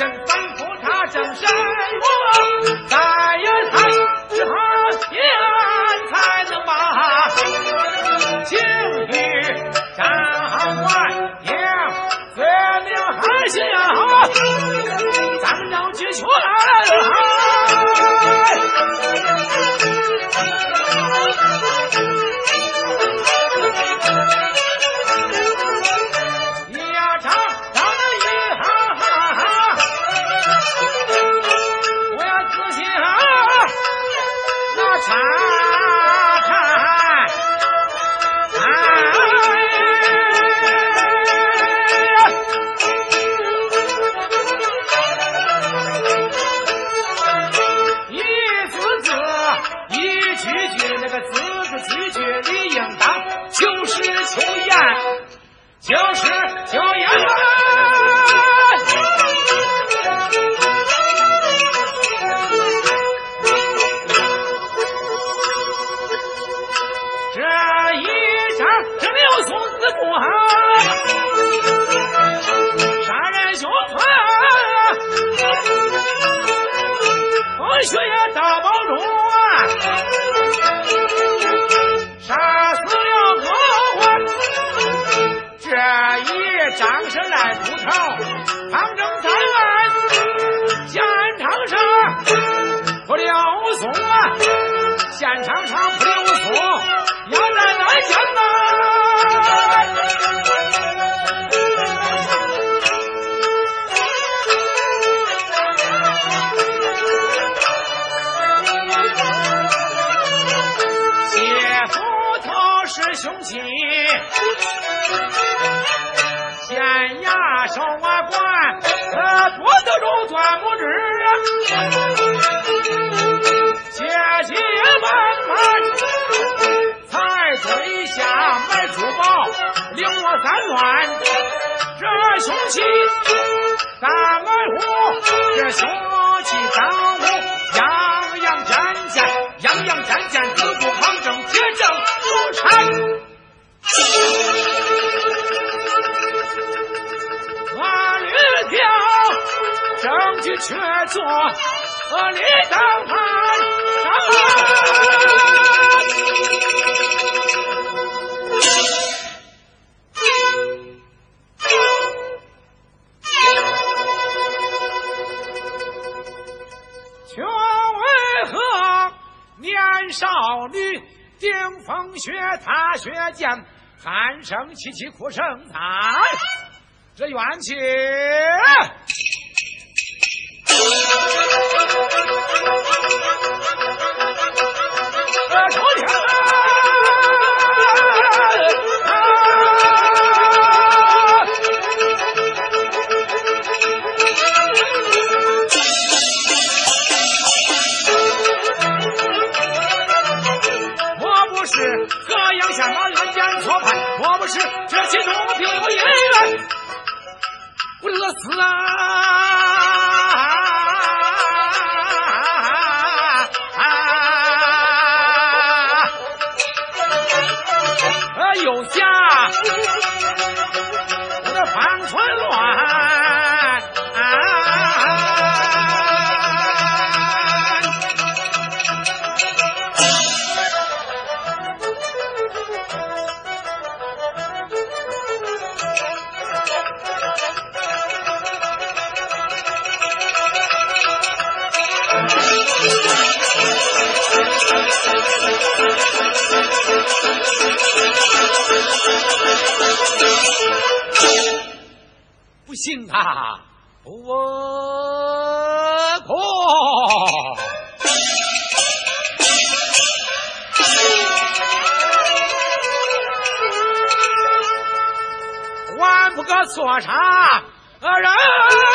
正吩咐他正什么，再也谈只好天才能把情侣站完杨绝了，还想咱要去劝他。啊这一仗，这刘松子寡，杀人凶狠，不许也大包中啊，杀死了哥哥。这一仗是赖不逃。条是凶器，县衙上我管，他，脖得中钻木枝，姐姐们们在嘴下买珠宝，令我三乱，这凶器，三门户，这凶。却坐立等盼，却为何年少女顶风雪踏雪见，喊声凄凄哭声惨，这冤屈。河阳县马兰江错判，我不是这其中我必有隐瞒，不死啊！不信他我可。还不可说啥人？